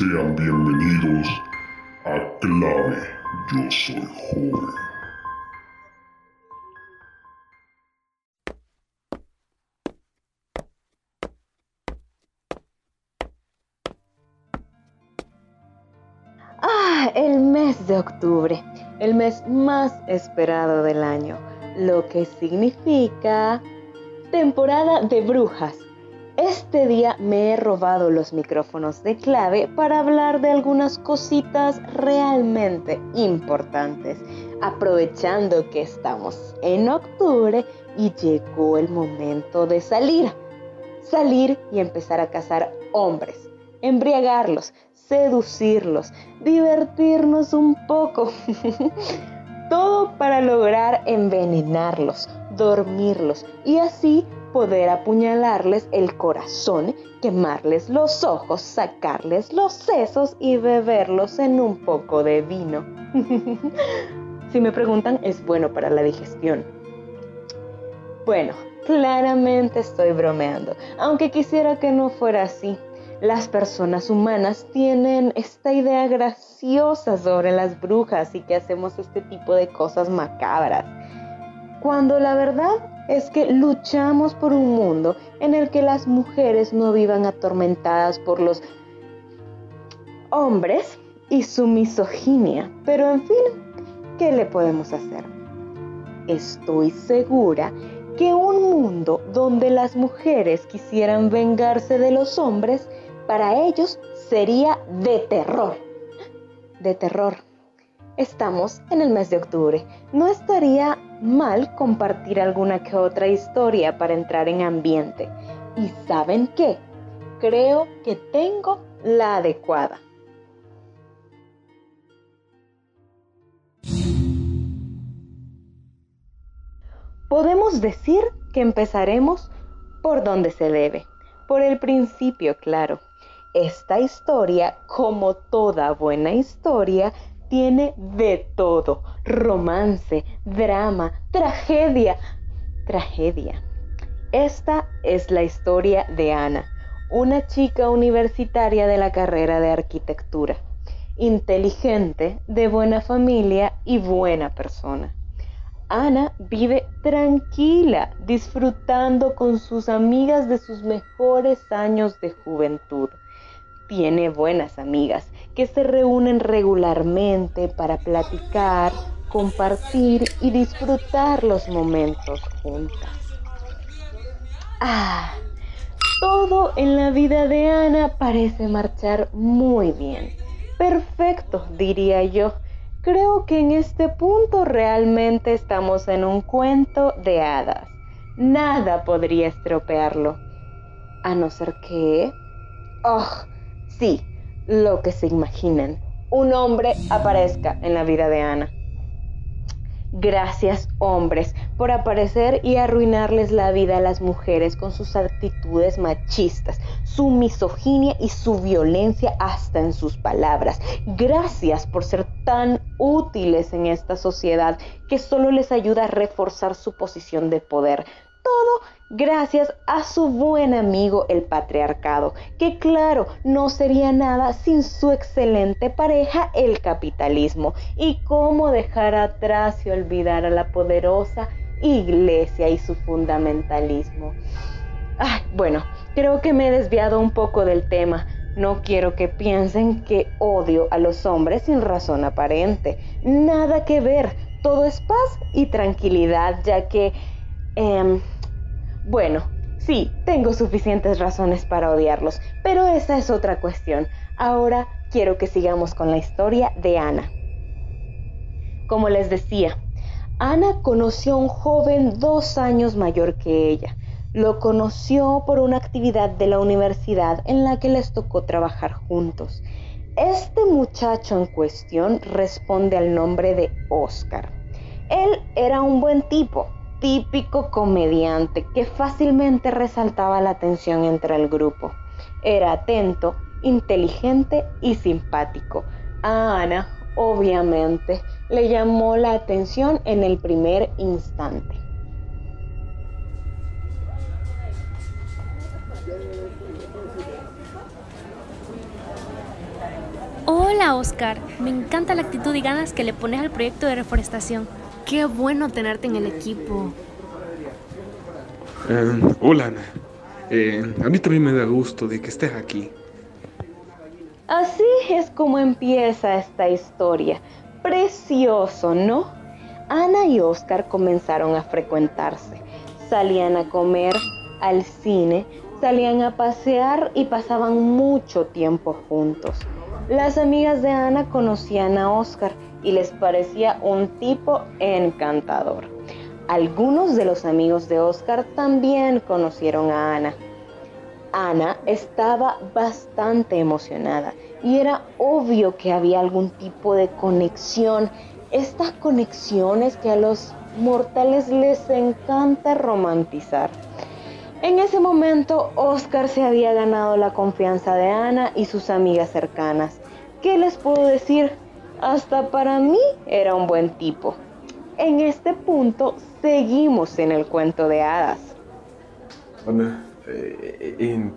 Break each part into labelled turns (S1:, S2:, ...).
S1: Sean bienvenidos a Clave Yo Soy Joven.
S2: Ah, el mes de octubre, el mes más esperado del año, lo que significa temporada de brujas. Este día me he robado los micrófonos de clave para hablar de algunas cositas realmente importantes, aprovechando que estamos en octubre y llegó el momento de salir. Salir y empezar a cazar hombres, embriagarlos, seducirlos, divertirnos un poco. Todo para lograr envenenarlos, dormirlos y así poder apuñalarles el corazón, quemarles los ojos, sacarles los sesos y beberlos en un poco de vino. si me preguntan, es bueno para la digestión. Bueno, claramente estoy bromeando, aunque quisiera que no fuera así. Las personas humanas tienen esta idea graciosa sobre las brujas y que hacemos este tipo de cosas macabras. Cuando la verdad es que luchamos por un mundo en el que las mujeres no vivan atormentadas por los hombres y su misoginia. Pero en fin, ¿qué le podemos hacer? Estoy segura que un mundo donde las mujeres quisieran vengarse de los hombres para ellos sería de terror. De terror. Estamos en el mes de octubre. No estaría mal compartir alguna que otra historia para entrar en ambiente. ¿Y saben qué? Creo que tengo la adecuada. Podemos decir que empezaremos por donde se debe, por el principio, claro. Esta historia, como toda buena historia, tiene de todo. Romance, drama, tragedia. Tragedia. Esta es la historia de Ana, una chica universitaria de la carrera de arquitectura, inteligente, de buena familia y buena persona. Ana vive tranquila, disfrutando con sus amigas de sus mejores años de juventud tiene buenas amigas que se reúnen regularmente para platicar, compartir y disfrutar los momentos juntas. Ah, todo en la vida de Ana parece marchar muy bien. Perfecto, diría yo. Creo que en este punto realmente estamos en un cuento de hadas. Nada podría estropearlo. A no ser que... ¡Oh! Sí, lo que se imaginan. Un hombre aparezca en la vida de Ana. Gracias hombres por aparecer y arruinarles la vida a las mujeres con sus actitudes machistas, su misoginia y su violencia hasta en sus palabras. Gracias por ser tan útiles en esta sociedad que solo les ayuda a reforzar su posición de poder. Todo gracias a su buen amigo el patriarcado, que claro, no sería nada sin su excelente pareja el capitalismo. Y cómo dejar atrás y olvidar a la poderosa iglesia y su fundamentalismo. bueno, creo que me he desviado un poco del tema. No quiero que piensen que odio a los hombres sin razón aparente. Nada que ver. Todo es paz y tranquilidad, ya que... Em, bueno, sí, tengo suficientes razones para odiarlos, pero esa es otra cuestión. Ahora quiero que sigamos con la historia de Ana. Como les decía, Ana conoció a un joven dos años mayor que ella. Lo conoció por una actividad de la universidad en la que les tocó trabajar juntos. Este muchacho en cuestión responde al nombre de Oscar. Él era un buen tipo, típico comediante que fácilmente resaltaba la atención entre el grupo. Era atento, inteligente y simpático. A Ana, obviamente, le llamó la atención en el primer instante.
S3: Hola Oscar, me encanta la actitud y ganas que le pones al proyecto de reforestación. Qué bueno tenerte en el equipo.
S4: Eh, hola Ana, eh, a mí también me da gusto de que estés aquí.
S2: Así es como empieza esta historia. Precioso, ¿no? Ana y Oscar comenzaron a frecuentarse. Salían a comer, al cine, salían a pasear y pasaban mucho tiempo juntos. Las amigas de Ana conocían a Oscar y les parecía un tipo encantador. Algunos de los amigos de Oscar también conocieron a Ana. Ana estaba bastante emocionada y era obvio que había algún tipo de conexión. Estas conexiones que a los mortales les encanta romantizar. En ese momento, Oscar se había ganado la confianza de Ana y sus amigas cercanas. ¿Qué les puedo decir? Hasta para mí era un buen tipo. En este punto, seguimos en el cuento de hadas.
S5: Ana, eh, en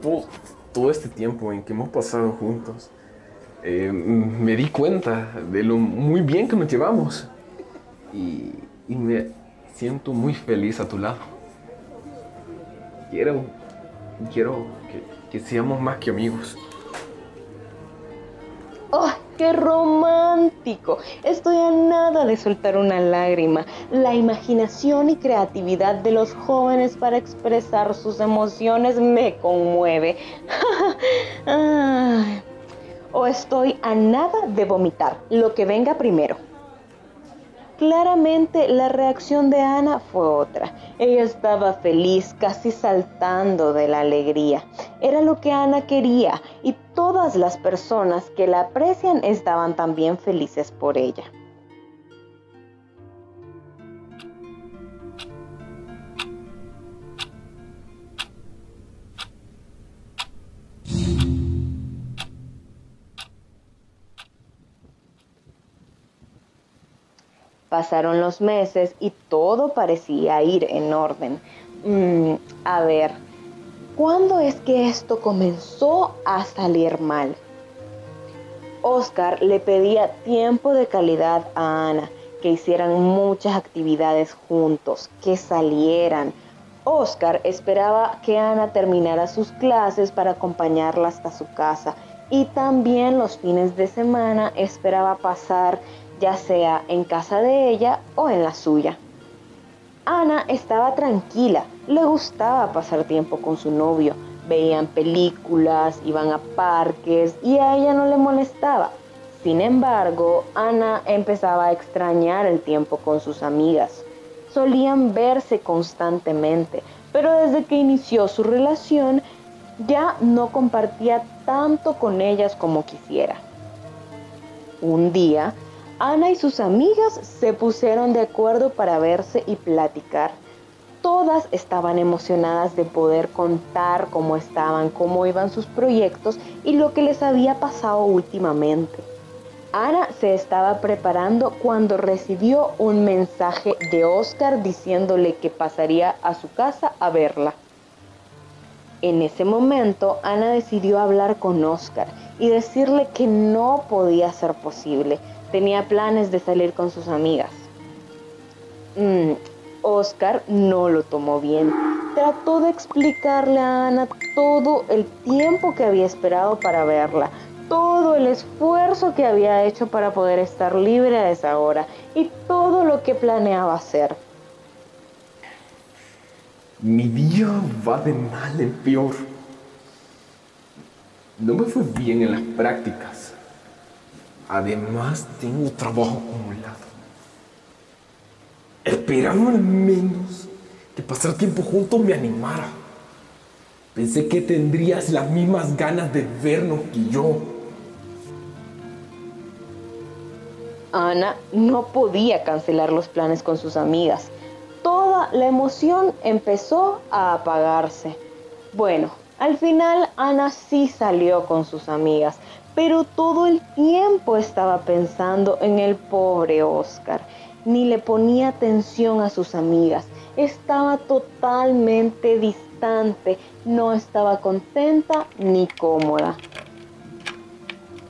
S5: todo, este tiempo en que hemos pasado juntos, eh, me di cuenta de lo muy bien que nos llevamos. Y, y me siento muy feliz a tu lado quiero, quiero que, seamos más que amigos.
S2: ¡Oh, qué romántico! Estoy a nada de soltar una lágrima. La imaginación y creatividad de los jóvenes para expresar sus emociones me conmueve. o estoy a nada de vomitar, lo que venga primero. Claramente la reacción de Ana fue otra. Ella estaba feliz, casi saltando de la alegría. Era lo que Ana quería y todas las personas que la aprecian estaban también felices por ella. Pasaron los meses y todo parecía ir en orden. Mm, a ver, ¿cuándo es que esto comenzó a salir mal? Oscar le pedía tiempo de calidad a Ana, que hicieran muchas actividades juntos, que salieran. Oscar esperaba que Ana terminara sus clases para acompañarla hasta su casa y también los fines de semana esperaba pasar ya sea en casa de ella o en la suya. Ana estaba tranquila, le gustaba pasar tiempo con su novio, veían películas, iban a parques y a ella no le molestaba. Sin embargo, Ana empezaba a extrañar el tiempo con sus amigas. Solían verse constantemente, pero desde que inició su relación ya no compartía tanto con ellas como quisiera. Un día, Ana y sus amigas se pusieron de acuerdo para verse y platicar. Todas estaban emocionadas de poder contar cómo estaban, cómo iban sus proyectos y lo que les había pasado últimamente. Ana se estaba preparando cuando recibió un mensaje de Oscar diciéndole que pasaría a su casa a verla. En ese momento, Ana decidió hablar con Oscar y decirle que no podía ser posible, tenía planes de salir con sus amigas. Mm, Oscar no lo tomó bien. Trató de explicarle a Ana todo el tiempo que había esperado para verla, todo el esfuerzo que había hecho para poder estar libre a esa hora y todo lo que planeaba hacer.
S5: Mi día va de mal en peor. No me fue bien en las prácticas Además, tengo trabajo acumulado. Esperaba al menos que pasar tiempo juntos me animara. Pensé que tendrías las mismas ganas de vernos que yo.
S2: Ana no podía cancelar los planes con sus amigas. Toda la emoción empezó a apagarse. Bueno, al final Ana sí salió con sus amigas, pero todo el tiempo estaba pensando en el pobre Oscar. Ni le ponía atención a sus amigas. Estaba totalmente distante. No estaba contenta ni cómoda.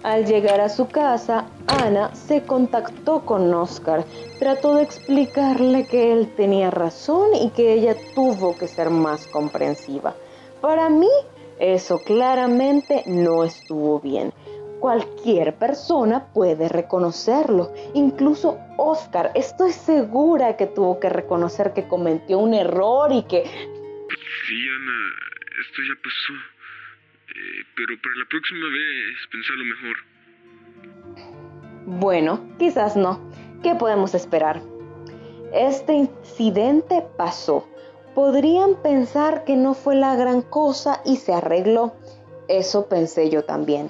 S2: Al llegar a su casa, Ana se contactó con Oscar. Trató de explicarle que él tenía razón y que ella tuvo que ser más comprensiva. Para mí, eso claramente no estuvo bien. Cualquier persona puede reconocerlo. Incluso Oscar, estoy segura que tuvo que reconocer que cometió un error y que...
S4: Sí, Ana, esto ya pasó. Eh, pero para la próxima vez, pensarlo
S2: mejor. Bueno, quizás no. ¿Qué podemos esperar? Este incidente pasó. Podrían pensar que no fue la gran cosa y se arregló. Eso pensé yo también.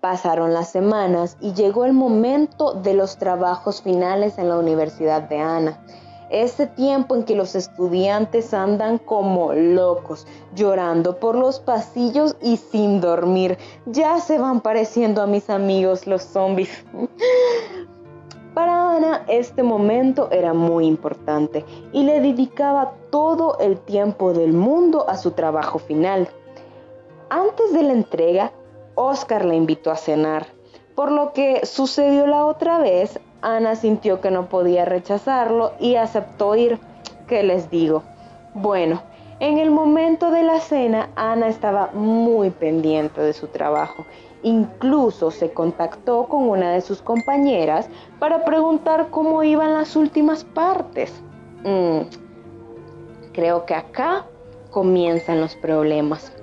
S2: Pasaron las semanas y llegó el momento de los trabajos finales en la Universidad de Ana. Ese tiempo en que los estudiantes andan como locos, llorando por los pasillos y sin dormir. Ya se van pareciendo a mis amigos los zombies. Para Ana este momento era muy importante y le dedicaba todo el tiempo del mundo a su trabajo final. Antes de la entrega, Oscar la invitó a cenar. Por lo que sucedió la otra vez, Ana sintió que no podía rechazarlo y aceptó ir. ¿Qué les digo? Bueno, en el momento de la cena, Ana estaba muy pendiente de su trabajo. Incluso se contactó con una de sus compañeras para preguntar cómo iban las últimas partes. Mm, creo que acá comienzan los problemas.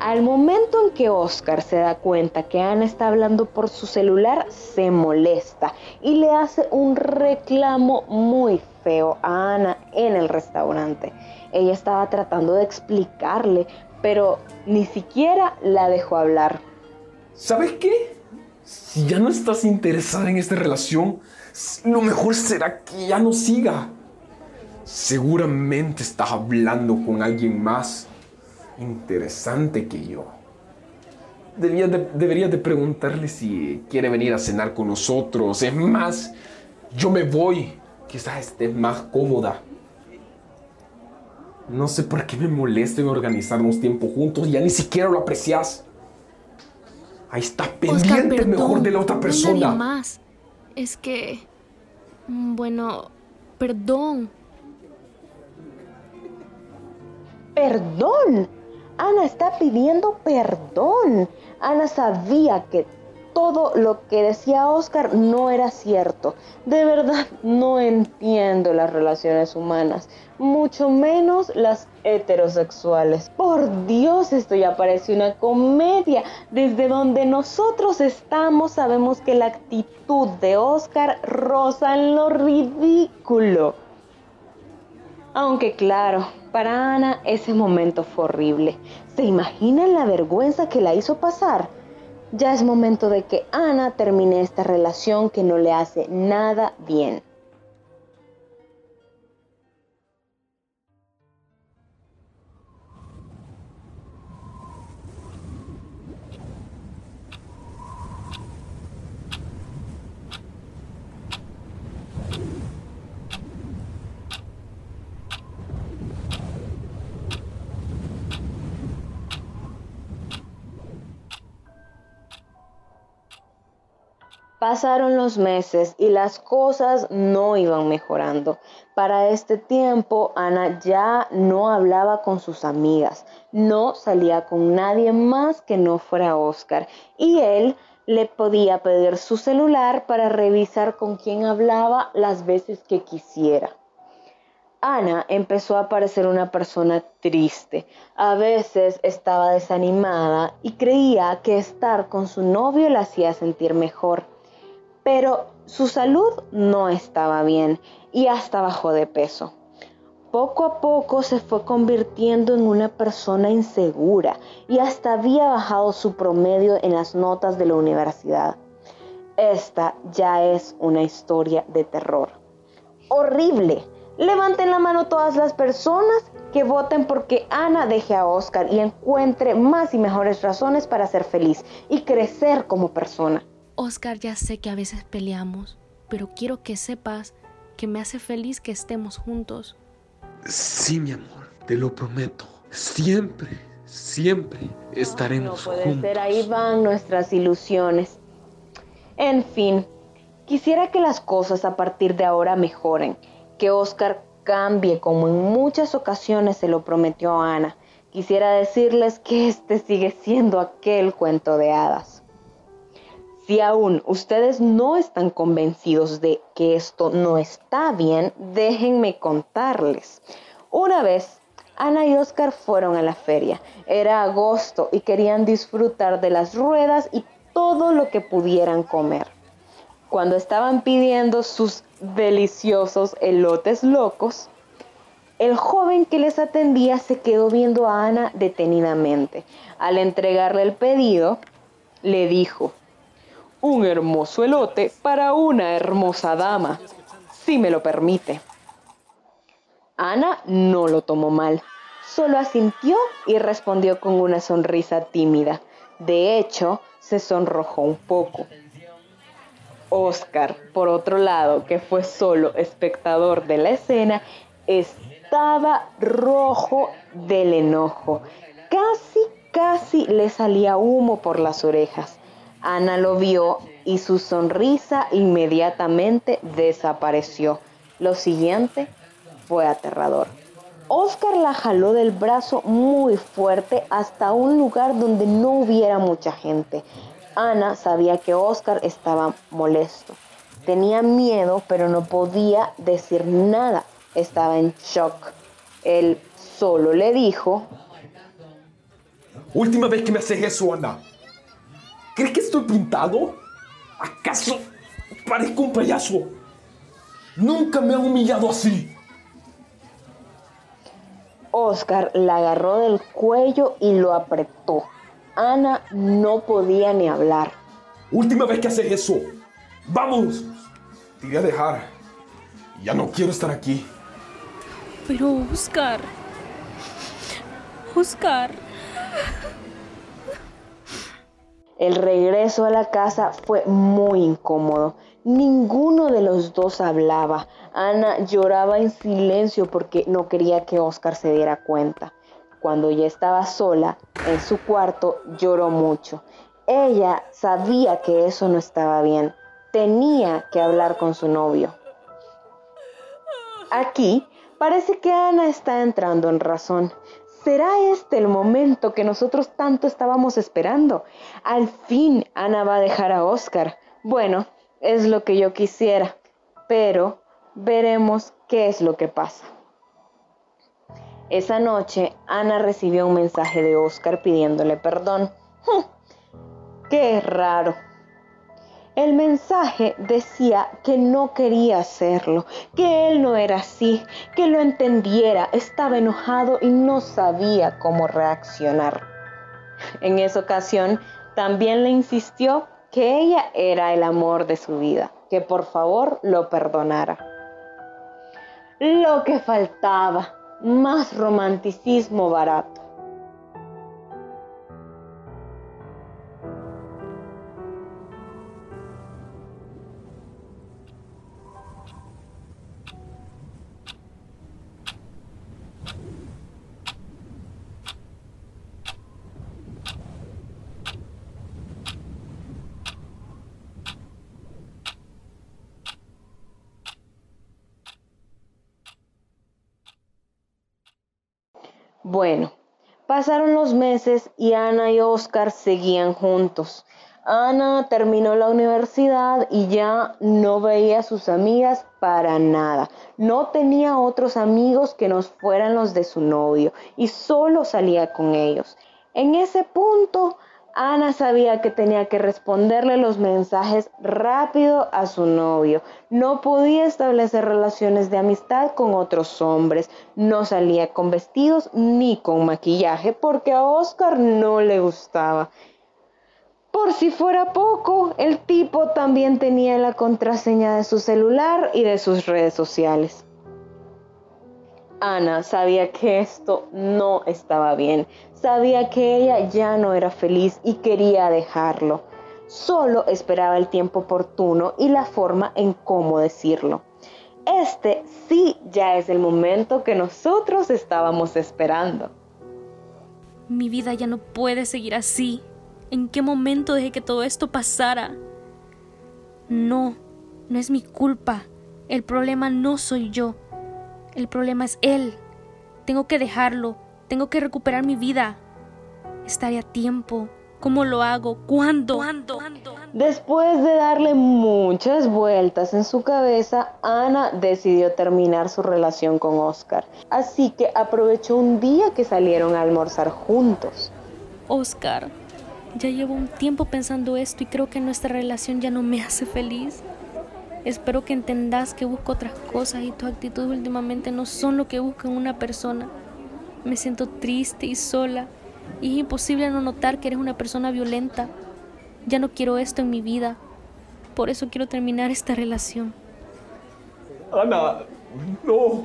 S2: Al momento en que Oscar se da cuenta que Ana está hablando por su celular, se molesta y le hace un reclamo muy feo a Ana en el restaurante. Ella estaba tratando de explicarle, pero ni siquiera la dejó hablar.
S5: ¿Sabes qué? Si ya no estás interesada en esta relación, lo mejor será que ya no siga. Seguramente estás hablando con alguien más interesante que yo. debería de preguntarle si quiere venir a cenar con nosotros. Es más, yo me voy. Quizás esté más cómoda. No sé por qué me molesta en organizarnos tiempo juntos. Ya ni siquiera lo aprecias. Ahí está pendiente mejor de la otra persona.
S3: No más. Es que... Mm, bueno, perdón.
S2: Perdón. Ana está pidiendo perdón. Ana sabía que todo lo que decía Oscar no era cierto. De verdad no entiendo las relaciones humanas, mucho menos las heterosexuales. Por Dios, esto ya parece una comedia. Desde donde nosotros estamos sabemos que la actitud de Oscar roza en lo ridículo. Aunque claro, para Ana ese momento fue horrible. ¿Se imaginan la vergüenza que la hizo pasar? Ya es momento de que Ana termine esta relación que no le hace nada bien. Pasaron los meses y las cosas no iban mejorando. Para este tiempo, Ana ya no hablaba con sus amigas, no salía con nadie más que no fuera Oscar, y él le podía pedir su celular para revisar con quién hablaba las veces que quisiera. Ana empezó a parecer una persona triste. A veces estaba desanimada y creía que estar con su novio la hacía sentir mejor pero su salud no estaba bien y hasta bajó de peso. Poco a poco se fue convirtiendo en una persona insegura y hasta había bajado su promedio en las notas de la universidad. Esta ya es una historia de terror. Horrible. Levanten la mano todas las personas que voten porque Ana deje a Oscar y encuentre más y mejores razones para ser feliz y crecer como persona.
S3: Oscar, ya sé que a veces peleamos, pero quiero que sepas que me hace feliz que estemos juntos.
S4: Sí, mi amor, te lo prometo. Siempre,
S5: siempre estaremos
S2: no puede
S5: juntos.
S2: ser, ahí van nuestras ilusiones. En fin, quisiera que las cosas a partir de ahora mejoren, que Oscar cambie como en muchas ocasiones se lo prometió a Ana. Quisiera decirles que este sigue siendo aquel cuento de hadas. Si aún ustedes no están convencidos de que esto no está bien, déjenme contarles. Una vez, Ana y Oscar fueron a la feria. Era agosto y querían disfrutar de las ruedas y todo lo que pudieran comer. Cuando estaban pidiendo sus deliciosos elotes locos, el joven que les atendía se quedó viendo a Ana detenidamente. Al entregarle el pedido, le dijo, un hermoso elote para una hermosa dama, si me lo permite. Ana no lo tomó mal, solo asintió y respondió con una sonrisa tímida. De hecho, se sonrojó un poco. Oscar, por otro lado, que fue solo espectador de la escena, estaba rojo del enojo. Casi, casi le salía humo por las orejas. Ana lo vio y su sonrisa inmediatamente desapareció. Lo siguiente fue aterrador. Oscar la jaló del brazo muy fuerte hasta un lugar donde no hubiera mucha gente. Ana sabía que Oscar estaba molesto. Tenía miedo, pero no podía decir nada. Estaba en shock. Él solo le dijo,
S6: Última vez que me haces eso, Ana. ¿Crees que estoy pintado? ¿Acaso parezco un payaso? Nunca me han humillado así.
S2: Oscar la agarró del cuello y lo apretó. Ana no podía ni hablar.
S6: Última vez que haces eso. Vamos. Te iré a dejar. Ya no quiero estar aquí.
S3: Pero Oscar. Oscar.
S2: El regreso a la casa fue muy incómodo. Ninguno de los dos hablaba. Ana lloraba en silencio porque no quería que Oscar se diera cuenta. Cuando ya estaba sola en su cuarto, lloró mucho. Ella sabía que eso no estaba bien. Tenía que hablar con su novio. Aquí parece que Ana está entrando en razón. ¿Será este el momento que nosotros tanto estábamos esperando? Al fin Ana va a dejar a Oscar. Bueno, es lo que yo quisiera, pero veremos qué es lo que pasa. Esa noche, Ana recibió un mensaje de Oscar pidiéndole perdón. ¡Qué raro! El mensaje decía que no quería hacerlo, que él no era así, que lo entendiera, estaba enojado y no sabía cómo reaccionar. En esa ocasión también le insistió que ella era el amor de su vida, que por favor lo perdonara. Lo que faltaba, más romanticismo barato. Bueno, pasaron los meses y Ana y Oscar seguían juntos. Ana terminó la universidad y ya no veía a sus amigas para nada. No tenía otros amigos que no fueran los de su novio y solo salía con ellos. En ese punto, Ana sabía que tenía que responderle los mensajes rápido a su novio. No podía establecer relaciones de amistad con otros hombres. No salía con vestidos ni con maquillaje porque a Oscar no le gustaba. Por si fuera poco, el tipo también tenía la contraseña de su celular y de sus redes sociales. Ana sabía que esto no estaba bien, sabía que ella ya no era feliz y quería dejarlo. Solo esperaba el tiempo oportuno y la forma en cómo decirlo. Este sí ya es el momento que nosotros estábamos esperando.
S3: Mi vida ya no puede seguir así. ¿En qué momento dejé que todo esto pasara? No, no es mi culpa. El problema no soy yo. El problema es él. Tengo que dejarlo. Tengo que recuperar mi vida. Estaré a tiempo. ¿Cómo lo hago? ¿Cuándo?
S2: Después de darle muchas vueltas en su cabeza, Ana decidió terminar su relación con Oscar. Así que aprovechó un día que salieron a almorzar juntos.
S3: Oscar, ya llevo un tiempo pensando esto y creo que nuestra relación ya no me hace feliz. Espero que entendas que busco otras cosas y tu actitud últimamente no son lo que busca una persona. Me siento triste y sola y es imposible no notar que eres una persona violenta. Ya no quiero esto en mi vida. Por eso quiero terminar esta relación.
S6: Ana, no.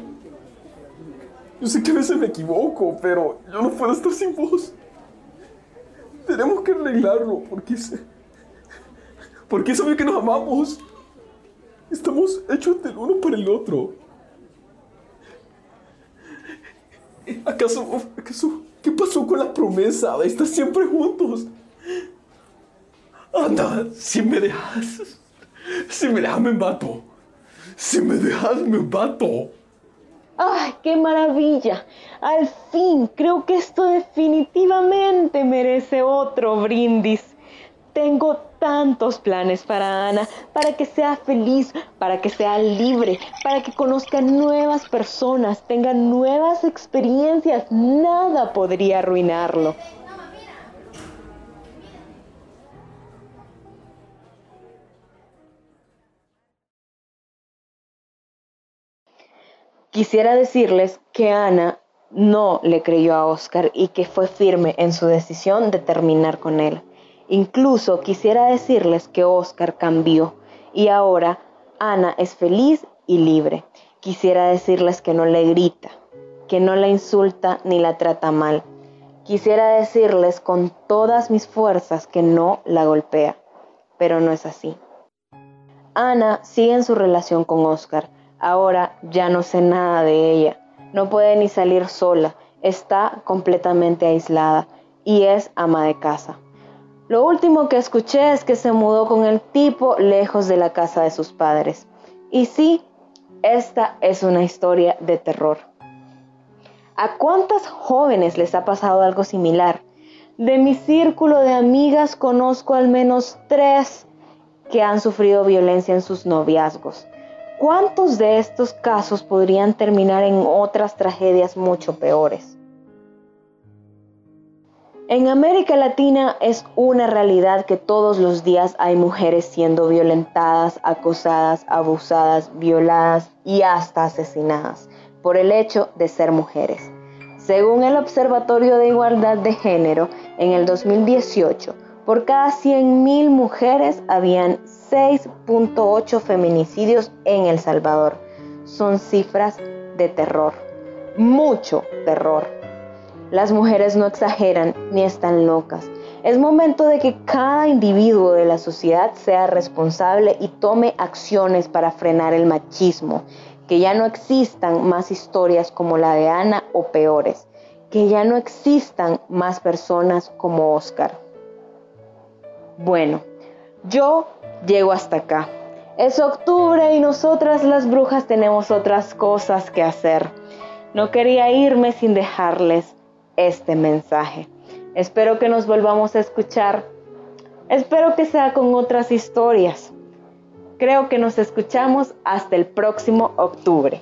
S6: Yo sé que a veces me equivoco, pero yo no puedo estar sin vos. Tenemos que arreglarlo porque es. Porque es obvio que nos amamos. Estamos hechos del uno para el otro. ¿Acaso, acaso, qué pasó con la promesa de estar siempre juntos? Anda, si me dejas, si me dejas me mato. Si me dejas me mato.
S2: ¡Ay, qué maravilla! Al fin, creo que esto definitivamente merece otro brindis. Tengo tantos planes para Ana, para que sea feliz, para que sea libre, para que conozca nuevas personas, tenga nuevas experiencias. Nada podría arruinarlo. Quisiera decirles que Ana no le creyó a Oscar y que fue firme en su decisión de terminar con él. Incluso quisiera decirles que Oscar cambió y ahora Ana es feliz y libre. Quisiera decirles que no le grita, que no la insulta ni la trata mal. Quisiera decirles con todas mis fuerzas que no la golpea, pero no es así. Ana sigue en su relación con Oscar. Ahora ya no sé nada de ella. No puede ni salir sola. Está completamente aislada y es ama de casa. Lo último que escuché es que se mudó con el tipo lejos de la casa de sus padres. Y sí, esta es una historia de terror. ¿A cuántas jóvenes les ha pasado algo similar? De mi círculo de amigas conozco al menos tres que han sufrido violencia en sus noviazgos. ¿Cuántos de estos casos podrían terminar en otras tragedias mucho peores? En América Latina es una realidad que todos los días hay mujeres siendo violentadas, acosadas, abusadas, violadas y hasta asesinadas por el hecho de ser mujeres. Según el Observatorio de Igualdad de Género, en el 2018, por cada 100.000 mujeres habían 6.8 feminicidios en El Salvador. Son cifras de terror, mucho terror. Las mujeres no exageran ni están locas. Es momento de que cada individuo de la sociedad sea responsable y tome acciones para frenar el machismo, que ya no existan más historias como la de Ana o peores, que ya no existan más personas como Oscar. Bueno, yo llego hasta acá. Es octubre y nosotras las brujas tenemos otras cosas que hacer. No quería irme sin dejarles este mensaje. Espero que nos volvamos a escuchar. Espero que sea con otras historias. Creo que nos escuchamos hasta el próximo octubre.